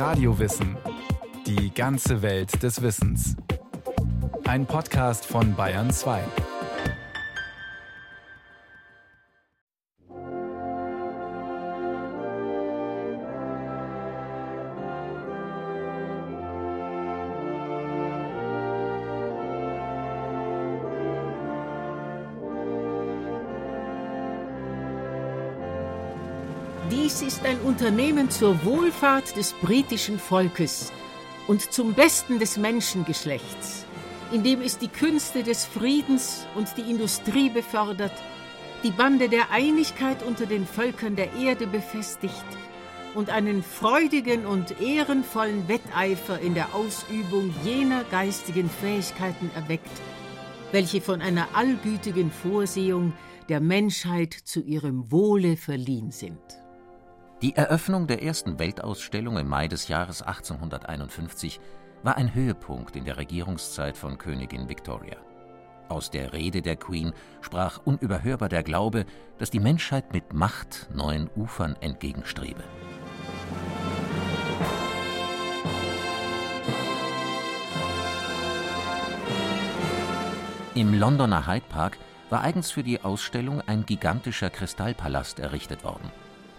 Radiowissen. Die ganze Welt des Wissens. Ein Podcast von Bayern 2. ein Unternehmen zur Wohlfahrt des britischen Volkes und zum Besten des Menschengeschlechts, indem es die Künste des Friedens und die Industrie befördert, die Bande der Einigkeit unter den Völkern der Erde befestigt und einen freudigen und ehrenvollen Wetteifer in der Ausübung jener geistigen Fähigkeiten erweckt, welche von einer allgütigen Vorsehung der Menschheit zu ihrem Wohle verliehen sind. Die Eröffnung der ersten Weltausstellung im Mai des Jahres 1851 war ein Höhepunkt in der Regierungszeit von Königin Victoria. Aus der Rede der Queen sprach unüberhörbar der Glaube, dass die Menschheit mit Macht neuen Ufern entgegenstrebe. Im Londoner Hyde Park war eigens für die Ausstellung ein gigantischer Kristallpalast errichtet worden.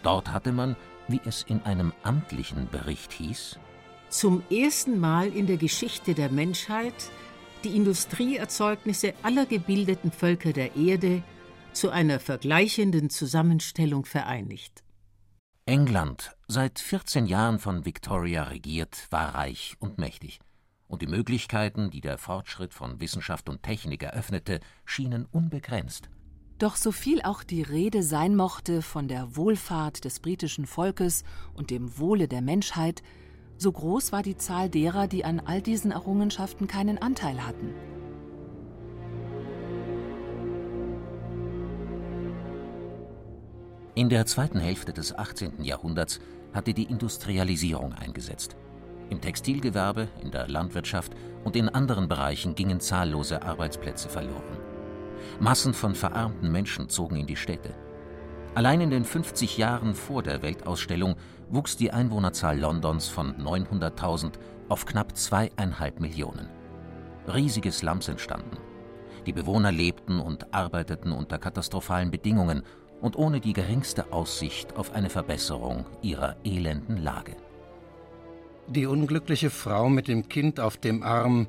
Dort hatte man, wie es in einem amtlichen Bericht hieß, zum ersten Mal in der Geschichte der Menschheit die Industrieerzeugnisse aller gebildeten Völker der Erde zu einer vergleichenden Zusammenstellung vereinigt. England, seit 14 Jahren von Victoria regiert, war reich und mächtig, und die Möglichkeiten, die der Fortschritt von Wissenschaft und Technik eröffnete, schienen unbegrenzt. Doch so viel auch die Rede sein mochte von der Wohlfahrt des britischen Volkes und dem Wohle der Menschheit, so groß war die Zahl derer, die an all diesen Errungenschaften keinen Anteil hatten. In der zweiten Hälfte des 18. Jahrhunderts hatte die Industrialisierung eingesetzt. Im Textilgewerbe, in der Landwirtschaft und in anderen Bereichen gingen zahllose Arbeitsplätze verloren. Massen von verarmten Menschen zogen in die Städte. Allein in den 50 Jahren vor der Weltausstellung wuchs die Einwohnerzahl Londons von 900.000 auf knapp zweieinhalb Millionen. Riesige Slums entstanden. Die Bewohner lebten und arbeiteten unter katastrophalen Bedingungen und ohne die geringste Aussicht auf eine Verbesserung ihrer elenden Lage. Die unglückliche Frau mit dem Kind auf dem Arm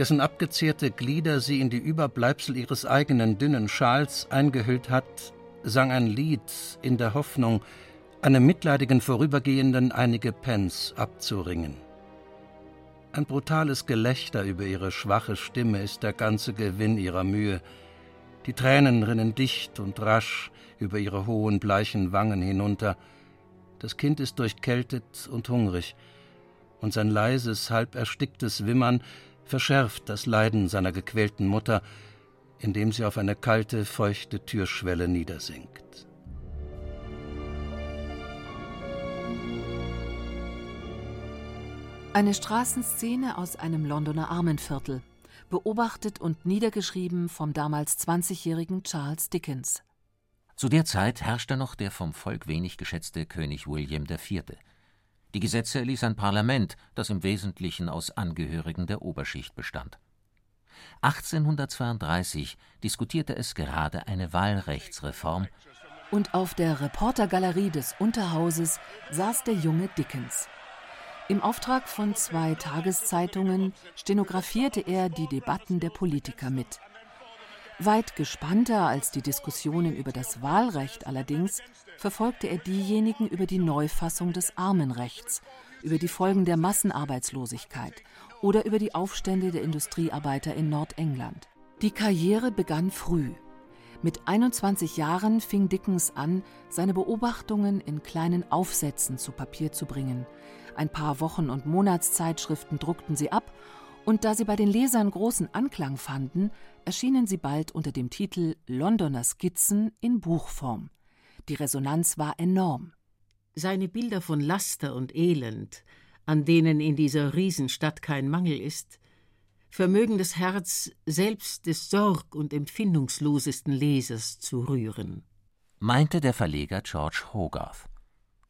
dessen abgezehrte Glieder sie in die Überbleibsel ihres eigenen dünnen Schals eingehüllt hat, sang ein Lied in der Hoffnung, einem mitleidigen Vorübergehenden einige Pence abzuringen. Ein brutales Gelächter über ihre schwache Stimme ist der ganze Gewinn ihrer Mühe. Die Tränen rinnen dicht und rasch über ihre hohen, bleichen Wangen hinunter. Das Kind ist durchkältet und hungrig, und sein leises, halb ersticktes Wimmern verschärft das Leiden seiner gequälten Mutter, indem sie auf eine kalte, feuchte Türschwelle niedersinkt. Eine Straßenszene aus einem Londoner Armenviertel, beobachtet und niedergeschrieben vom damals 20-jährigen Charles Dickens. Zu der Zeit herrschte noch der vom Volk wenig geschätzte König William IV. Die Gesetze erließ ein Parlament, das im Wesentlichen aus Angehörigen der Oberschicht bestand. 1832 diskutierte es gerade eine Wahlrechtsreform, und auf der Reportergalerie des Unterhauses saß der junge Dickens. Im Auftrag von zwei Tageszeitungen stenografierte er die Debatten der Politiker mit. Weit gespannter als die Diskussionen über das Wahlrecht allerdings verfolgte er diejenigen über die Neufassung des Armenrechts, über die Folgen der Massenarbeitslosigkeit oder über die Aufstände der Industriearbeiter in Nordengland. Die Karriere begann früh. Mit 21 Jahren fing Dickens an, seine Beobachtungen in kleinen Aufsätzen zu Papier zu bringen. Ein paar Wochen- und Monatszeitschriften druckten sie ab, und da sie bei den Lesern großen Anklang fanden, erschienen sie bald unter dem Titel Londoner Skizzen in Buchform. Die Resonanz war enorm. Seine Bilder von Laster und Elend, an denen in dieser Riesenstadt kein Mangel ist, vermögen das Herz selbst des sorg- und empfindungslosesten Lesers zu rühren. Meinte der Verleger George Hogarth.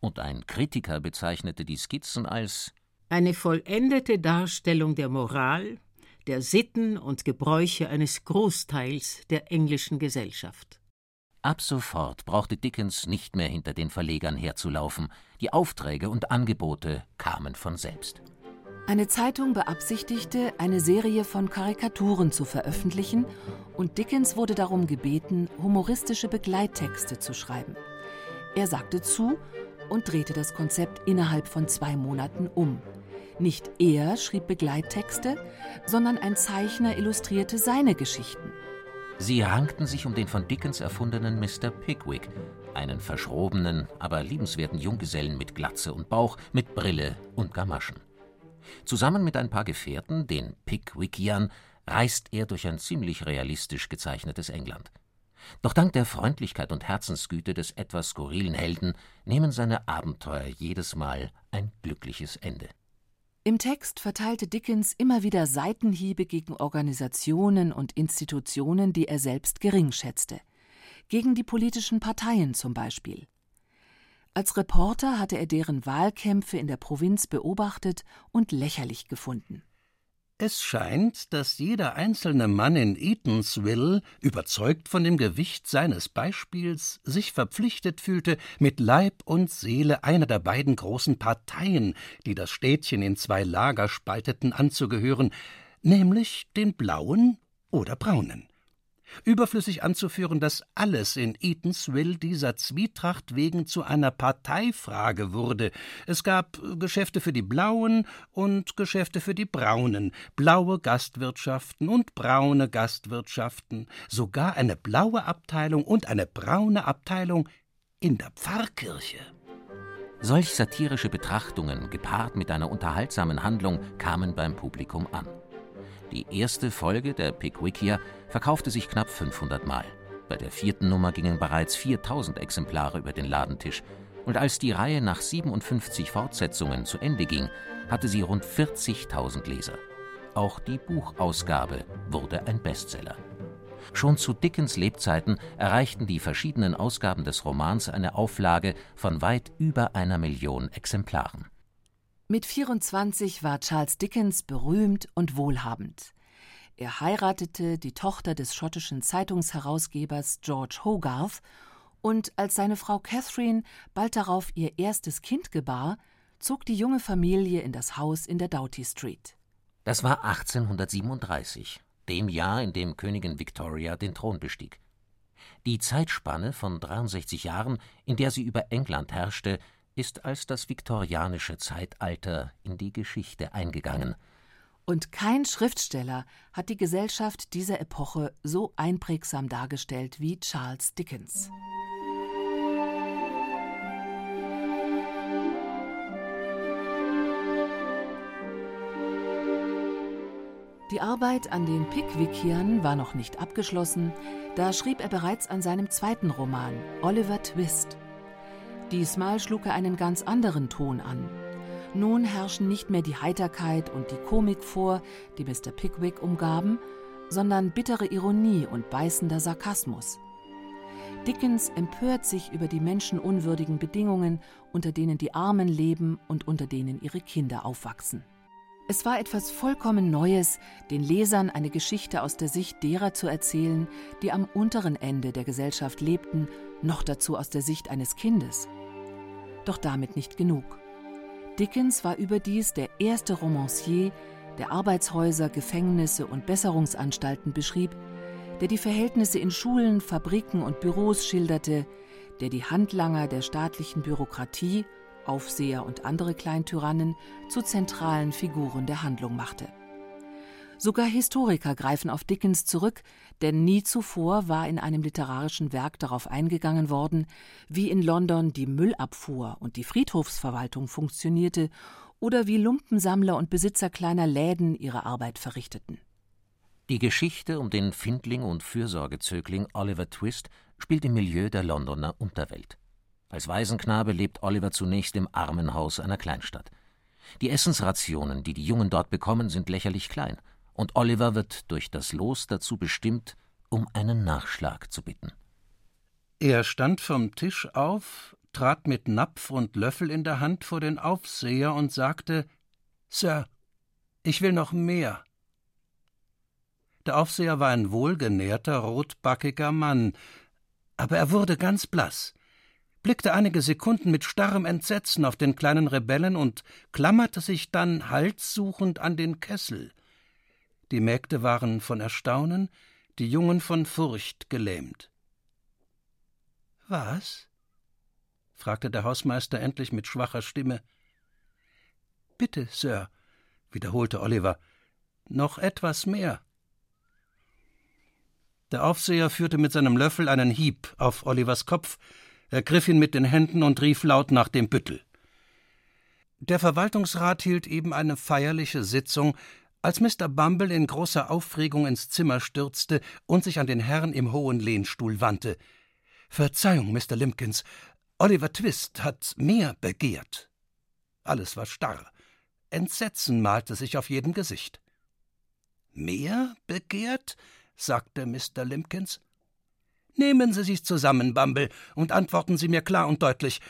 Und ein Kritiker bezeichnete die Skizzen als Eine vollendete Darstellung der Moral, der Sitten und Gebräuche eines Großteils der englischen Gesellschaft. Ab sofort brauchte Dickens nicht mehr hinter den Verlegern herzulaufen, die Aufträge und Angebote kamen von selbst. Eine Zeitung beabsichtigte, eine Serie von Karikaturen zu veröffentlichen, und Dickens wurde darum gebeten, humoristische Begleittexte zu schreiben. Er sagte zu und drehte das Konzept innerhalb von zwei Monaten um. Nicht er schrieb Begleittexte, sondern ein Zeichner illustrierte seine Geschichten. Sie rankten sich um den von Dickens erfundenen Mr. Pickwick, einen verschrobenen, aber liebenswerten Junggesellen mit Glatze und Bauch, mit Brille und Gamaschen. Zusammen mit ein paar Gefährten, den Pickwickiern, reist er durch ein ziemlich realistisch gezeichnetes England. Doch dank der Freundlichkeit und Herzensgüte des etwas skurrilen Helden nehmen seine Abenteuer jedes Mal ein glückliches Ende. Im Text verteilte Dickens immer wieder Seitenhiebe gegen Organisationen und Institutionen, die er selbst gering schätzte. Gegen die politischen Parteien zum Beispiel. Als Reporter hatte er deren Wahlkämpfe in der Provinz beobachtet und lächerlich gefunden. Es scheint, dass jeder einzelne Mann in Eatanswill, überzeugt von dem Gewicht seines Beispiels, sich verpflichtet fühlte, mit Leib und Seele einer der beiden großen Parteien, die das Städtchen in zwei Lager spalteten, anzugehören, nämlich den blauen oder braunen. Überflüssig anzuführen, dass alles in Eatanswill dieser Zwietracht wegen zu einer Parteifrage wurde. Es gab Geschäfte für die Blauen und Geschäfte für die Braunen, blaue Gastwirtschaften und braune Gastwirtschaften, sogar eine blaue Abteilung und eine braune Abteilung in der Pfarrkirche. Solch satirische Betrachtungen, gepaart mit einer unterhaltsamen Handlung, kamen beim Publikum an. Die erste Folge der Pickwickier verkaufte sich knapp 500 Mal. Bei der vierten Nummer gingen bereits 4000 Exemplare über den Ladentisch. Und als die Reihe nach 57 Fortsetzungen zu Ende ging, hatte sie rund 40.000 Leser. Auch die Buchausgabe wurde ein Bestseller. Schon zu Dickens Lebzeiten erreichten die verschiedenen Ausgaben des Romans eine Auflage von weit über einer Million Exemplaren. Mit 24 war Charles Dickens berühmt und wohlhabend. Er heiratete die Tochter des schottischen Zeitungsherausgebers George Hogarth und als seine Frau Catherine bald darauf ihr erstes Kind gebar, zog die junge Familie in das Haus in der Doughty Street. Das war 1837, dem Jahr, in dem Königin Victoria den Thron bestieg. Die Zeitspanne von 63 Jahren, in der sie über England herrschte, ist als das viktorianische Zeitalter in die Geschichte eingegangen. Und kein Schriftsteller hat die Gesellschaft dieser Epoche so einprägsam dargestellt wie Charles Dickens. Die Arbeit an den Pickwickiern war noch nicht abgeschlossen, da schrieb er bereits an seinem zweiten Roman Oliver Twist. Diesmal schlug er einen ganz anderen Ton an. Nun herrschen nicht mehr die Heiterkeit und die Komik vor, die Mr. Pickwick umgaben, sondern bittere Ironie und beißender Sarkasmus. Dickens empört sich über die menschenunwürdigen Bedingungen, unter denen die Armen leben und unter denen ihre Kinder aufwachsen. Es war etwas vollkommen Neues, den Lesern eine Geschichte aus der Sicht derer zu erzählen, die am unteren Ende der Gesellschaft lebten, noch dazu aus der Sicht eines Kindes. Doch damit nicht genug. Dickens war überdies der erste Romancier, der Arbeitshäuser, Gefängnisse und Besserungsanstalten beschrieb, der die Verhältnisse in Schulen, Fabriken und Büros schilderte, der die Handlanger der staatlichen Bürokratie, Aufseher und andere Kleintyrannen zu zentralen Figuren der Handlung machte. Sogar Historiker greifen auf Dickens zurück, denn nie zuvor war in einem literarischen Werk darauf eingegangen worden, wie in London die Müllabfuhr und die Friedhofsverwaltung funktionierte oder wie Lumpensammler und Besitzer kleiner Läden ihre Arbeit verrichteten. Die Geschichte um den Findling und Fürsorgezögling Oliver Twist spielt im Milieu der Londoner Unterwelt. Als Waisenknabe lebt Oliver zunächst im Armenhaus einer Kleinstadt. Die Essensrationen, die die Jungen dort bekommen, sind lächerlich klein und Oliver wird durch das Los dazu bestimmt, um einen Nachschlag zu bitten. Er stand vom Tisch auf, trat mit Napf und Löffel in der Hand vor den Aufseher und sagte Sir, ich will noch mehr. Der Aufseher war ein wohlgenährter, rotbackiger Mann, aber er wurde ganz blass, blickte einige Sekunden mit starrem Entsetzen auf den kleinen Rebellen und klammerte sich dann halssuchend an den Kessel. Die Mägde waren von Erstaunen, die Jungen von Furcht gelähmt. Was? fragte der Hausmeister endlich mit schwacher Stimme. Bitte, Sir, wiederholte Oliver, noch etwas mehr. Der Aufseher führte mit seinem Löffel einen Hieb auf Olivers Kopf, ergriff ihn mit den Händen und rief laut nach dem Büttel. Der Verwaltungsrat hielt eben eine feierliche Sitzung, als Mr. Bumble in großer Aufregung ins Zimmer stürzte und sich an den Herrn im hohen Lehnstuhl wandte. Verzeihung, Mr. Limpkins, Oliver Twist hat mehr begehrt. Alles war starr. Entsetzen malte sich auf jedem Gesicht. Mehr begehrt? sagte Mr. Limpkins. Nehmen Sie sich zusammen, Bumble, und antworten Sie mir klar und deutlich.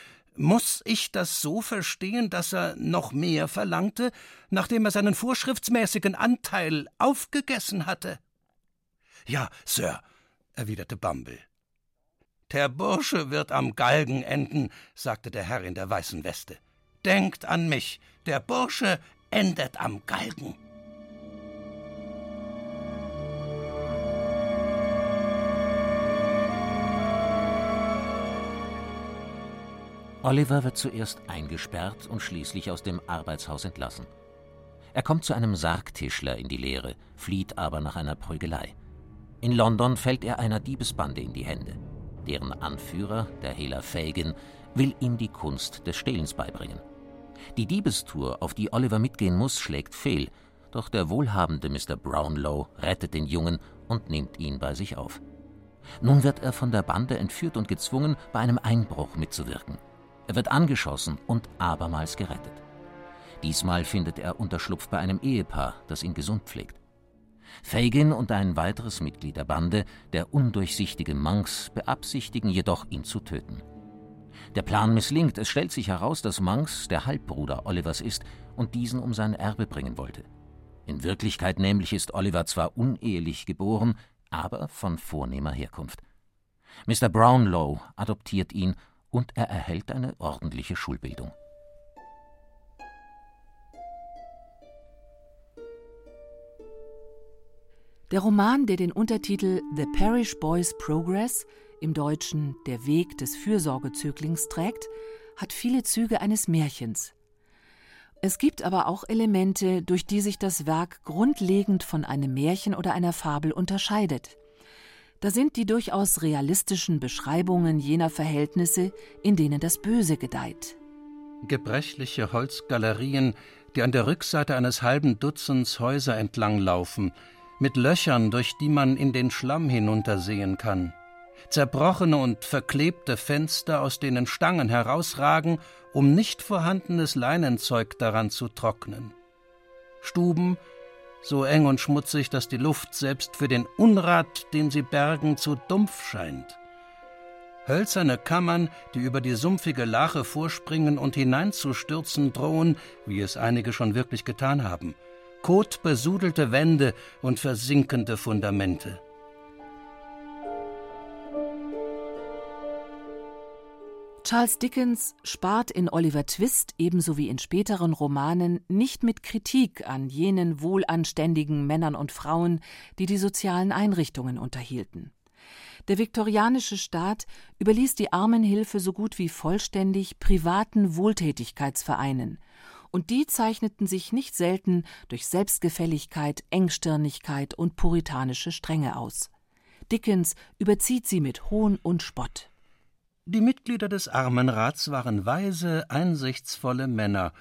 Muss ich das so verstehen, dass er noch mehr verlangte, nachdem er seinen vorschriftsmäßigen Anteil aufgegessen hatte? Ja, Sir, erwiderte Bumble. Der Bursche wird am Galgen enden, sagte der Herr in der weißen Weste. Denkt an mich, der Bursche endet am Galgen. Oliver wird zuerst eingesperrt und schließlich aus dem Arbeitshaus entlassen. Er kommt zu einem Sargtischler in die Lehre, flieht aber nach einer Prügelei. In London fällt er einer Diebesbande in die Hände. Deren Anführer, der Hehler Fagin, will ihm die Kunst des Stehlens beibringen. Die Diebestour, auf die Oliver mitgehen muss, schlägt fehl, doch der wohlhabende Mr. Brownlow rettet den Jungen und nimmt ihn bei sich auf. Nun wird er von der Bande entführt und gezwungen, bei einem Einbruch mitzuwirken. Er wird angeschossen und abermals gerettet. Diesmal findet er Unterschlupf bei einem Ehepaar, das ihn gesund pflegt. Fagin und ein weiteres Mitglied der Bande, der undurchsichtige Monks, beabsichtigen jedoch, ihn zu töten. Der Plan misslingt, es stellt sich heraus, dass Monks der Halbbruder Olivers ist und diesen um sein Erbe bringen wollte. In Wirklichkeit nämlich ist Oliver zwar unehelich geboren, aber von vornehmer Herkunft. Mr. Brownlow adoptiert ihn und er erhält eine ordentliche Schulbildung. Der Roman, der den Untertitel The Parish Boy's Progress, im Deutschen Der Weg des Fürsorgezöglings trägt, hat viele Züge eines Märchens. Es gibt aber auch Elemente, durch die sich das Werk grundlegend von einem Märchen oder einer Fabel unterscheidet. Da sind die durchaus realistischen Beschreibungen jener Verhältnisse, in denen das Böse gedeiht. Gebrechliche Holzgalerien, die an der Rückseite eines halben Dutzends Häuser entlanglaufen, mit Löchern, durch die man in den Schlamm hinuntersehen kann. Zerbrochene und verklebte Fenster, aus denen Stangen herausragen, um nicht vorhandenes Leinenzeug daran zu trocknen. Stuben, so eng und schmutzig, dass die Luft selbst für den Unrat, den sie bergen, zu dumpf scheint. Hölzerne Kammern, die über die sumpfige Lache vorspringen und hineinzustürzen drohen, wie es einige schon wirklich getan haben. Kotbesudelte Wände und versinkende Fundamente. Charles Dickens spart in Oliver Twist ebenso wie in späteren Romanen nicht mit Kritik an jenen wohlanständigen Männern und Frauen, die die sozialen Einrichtungen unterhielten. Der viktorianische Staat überließ die Armenhilfe so gut wie vollständig privaten Wohltätigkeitsvereinen, und die zeichneten sich nicht selten durch Selbstgefälligkeit, Engstirnigkeit und puritanische Strenge aus. Dickens überzieht sie mit Hohn und Spott. Die Mitglieder des Armenrats waren weise, einsichtsvolle Männer,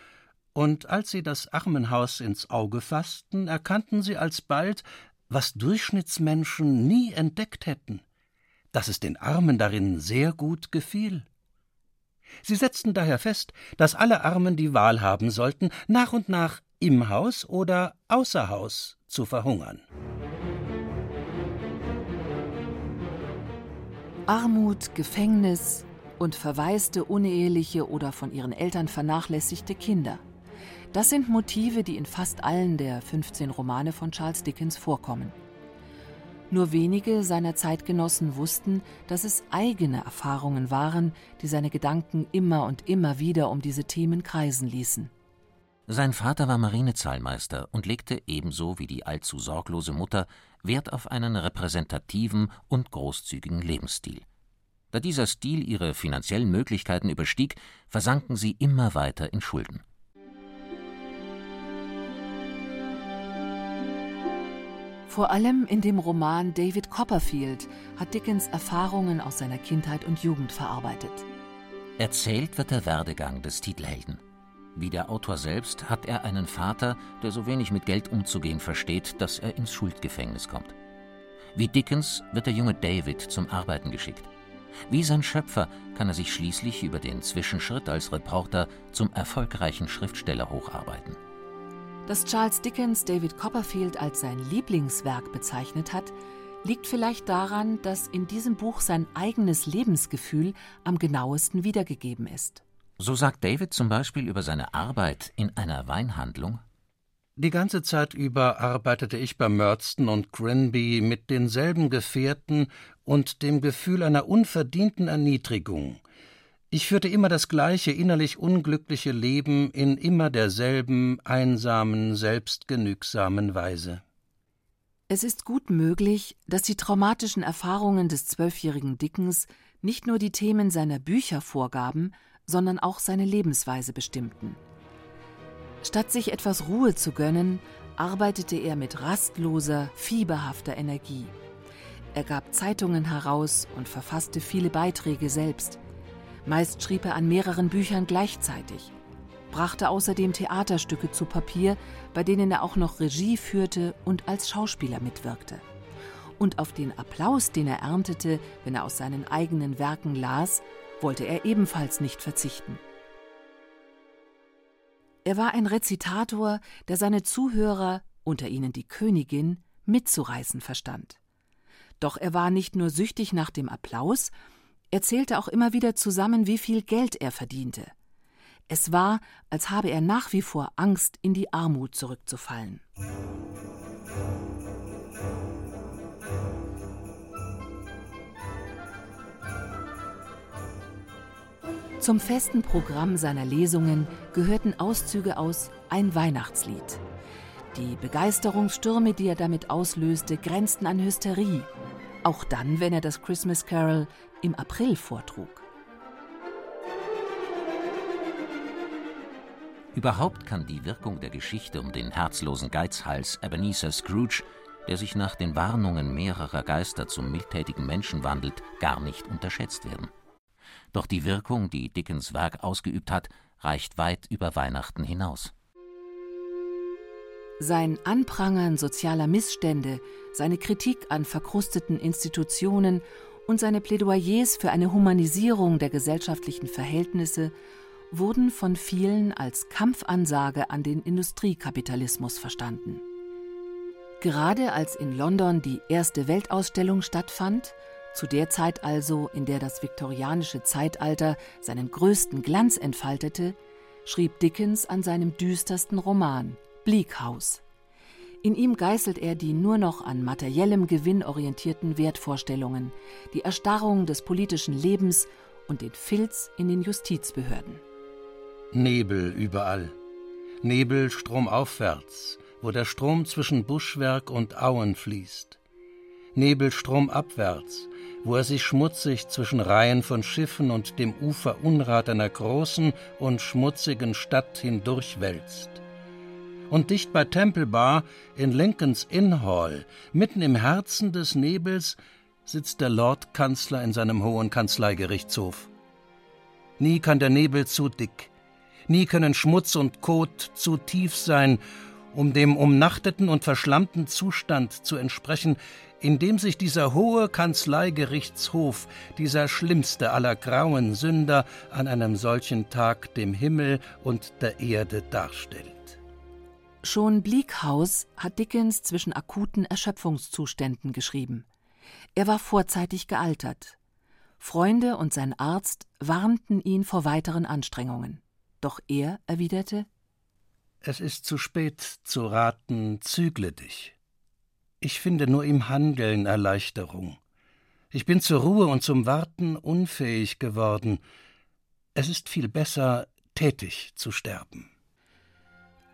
und als sie das Armenhaus ins Auge fassten, erkannten sie alsbald, was Durchschnittsmenschen nie entdeckt hätten, dass es den Armen darin sehr gut gefiel. Sie setzten daher fest, dass alle Armen die Wahl haben sollten, nach und nach im Haus oder außer Haus zu verhungern. Armut, Gefängnis und verwaiste uneheliche oder von ihren Eltern vernachlässigte Kinder. Das sind Motive, die in fast allen der 15 Romane von Charles Dickens vorkommen. Nur wenige seiner Zeitgenossen wussten, dass es eigene Erfahrungen waren, die seine Gedanken immer und immer wieder um diese Themen kreisen ließen. Sein Vater war Marinezahlmeister und legte ebenso wie die allzu sorglose Mutter Wert auf einen repräsentativen und großzügigen Lebensstil. Da dieser Stil ihre finanziellen Möglichkeiten überstieg, versanken sie immer weiter in Schulden. Vor allem in dem Roman David Copperfield hat Dickens Erfahrungen aus seiner Kindheit und Jugend verarbeitet. Erzählt wird der Werdegang des Titelhelden. Wie der Autor selbst hat er einen Vater, der so wenig mit Geld umzugehen versteht, dass er ins Schuldgefängnis kommt. Wie Dickens wird der junge David zum Arbeiten geschickt. Wie sein Schöpfer kann er sich schließlich über den Zwischenschritt als Reporter zum erfolgreichen Schriftsteller hocharbeiten. Dass Charles Dickens David Copperfield als sein Lieblingswerk bezeichnet hat, liegt vielleicht daran, dass in diesem Buch sein eigenes Lebensgefühl am genauesten wiedergegeben ist. So sagt David zum Beispiel über seine Arbeit in einer Weinhandlung Die ganze Zeit über arbeitete ich bei Murdston und Grinby mit denselben Gefährten und dem Gefühl einer unverdienten Erniedrigung, ich führte immer das gleiche innerlich unglückliche Leben in immer derselben einsamen, selbstgenügsamen Weise. Es ist gut möglich, dass die traumatischen Erfahrungen des zwölfjährigen Dickens nicht nur die Themen seiner Bücher vorgaben, sondern auch seine Lebensweise bestimmten. Statt sich etwas Ruhe zu gönnen, arbeitete er mit rastloser, fieberhafter Energie. Er gab Zeitungen heraus und verfasste viele Beiträge selbst. Meist schrieb er an mehreren Büchern gleichzeitig, brachte außerdem Theaterstücke zu Papier, bei denen er auch noch Regie führte und als Schauspieler mitwirkte. Und auf den Applaus, den er erntete, wenn er aus seinen eigenen Werken las, wollte er ebenfalls nicht verzichten. Er war ein Rezitator, der seine Zuhörer, unter ihnen die Königin, mitzureißen verstand. Doch er war nicht nur süchtig nach dem Applaus, er zählte auch immer wieder zusammen, wie viel Geld er verdiente. Es war, als habe er nach wie vor Angst, in die Armut zurückzufallen. Zum festen Programm seiner Lesungen gehörten Auszüge aus Ein Weihnachtslied. Die Begeisterungsstürme, die er damit auslöste, grenzten an Hysterie. Auch dann, wenn er das Christmas Carol im April vortrug. Überhaupt kann die Wirkung der Geschichte um den herzlosen Geizhals Ebenezer Scrooge, der sich nach den Warnungen mehrerer Geister zum mildtätigen Menschen wandelt, gar nicht unterschätzt werden. Doch die Wirkung, die Dickens Werk ausgeübt hat, reicht weit über Weihnachten hinaus. Sein Anprangern sozialer Missstände, seine Kritik an verkrusteten Institutionen und seine Plädoyers für eine Humanisierung der gesellschaftlichen Verhältnisse wurden von vielen als Kampfansage an den Industriekapitalismus verstanden. Gerade als in London die erste Weltausstellung stattfand, zu der Zeit also, in der das viktorianische Zeitalter seinen größten Glanz entfaltete, schrieb Dickens an seinem düstersten Roman Bleak House. In ihm geißelt er die nur noch an materiellem Gewinn orientierten Wertvorstellungen, die Erstarrung des politischen Lebens und den Filz in den Justizbehörden. Nebel überall. Nebel stromaufwärts, wo der Strom zwischen Buschwerk und Auen fließt. Nebel stromabwärts, wo er sich schmutzig zwischen Reihen von Schiffen und dem Uferunrat einer großen und schmutzigen Stadt hindurchwälzt und dicht bei Temple Bar in Lincolns Inn Hall, mitten im Herzen des Nebels, sitzt der Lordkanzler in seinem hohen Kanzleigerichtshof. Nie kann der Nebel zu dick, nie können Schmutz und Kot zu tief sein, um dem umnachteten und verschlammten Zustand zu entsprechen, in dem sich dieser hohe Kanzleigerichtshof, dieser schlimmste aller grauen Sünder, an einem solchen Tag dem Himmel und der Erde darstellt. Schon Bleak House hat Dickens zwischen akuten Erschöpfungszuständen geschrieben. Er war vorzeitig gealtert. Freunde und sein Arzt warnten ihn vor weiteren Anstrengungen. Doch er erwiderte Es ist zu spät zu raten, zügle dich. Ich finde nur im Handeln Erleichterung. Ich bin zur Ruhe und zum Warten unfähig geworden. Es ist viel besser, tätig zu sterben.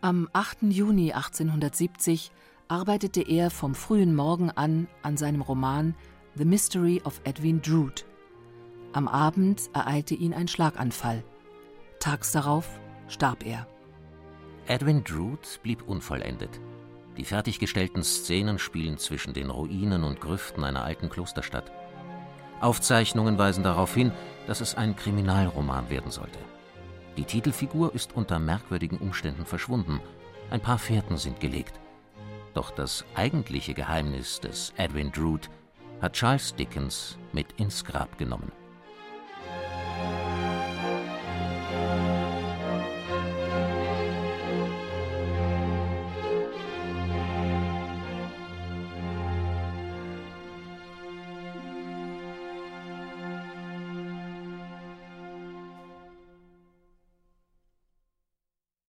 Am 8. Juni 1870 arbeitete er vom frühen Morgen an an seinem Roman The Mystery of Edwin Drood. Am Abend ereilte ihn ein Schlaganfall. Tags darauf starb er. Edwin Drood blieb unvollendet. Die fertiggestellten Szenen spielen zwischen den Ruinen und Grüften einer alten Klosterstadt. Aufzeichnungen weisen darauf hin, dass es ein Kriminalroman werden sollte. Die Titelfigur ist unter merkwürdigen Umständen verschwunden. Ein paar Fährten sind gelegt. Doch das eigentliche Geheimnis des Edwin Drood hat Charles Dickens mit ins Grab genommen.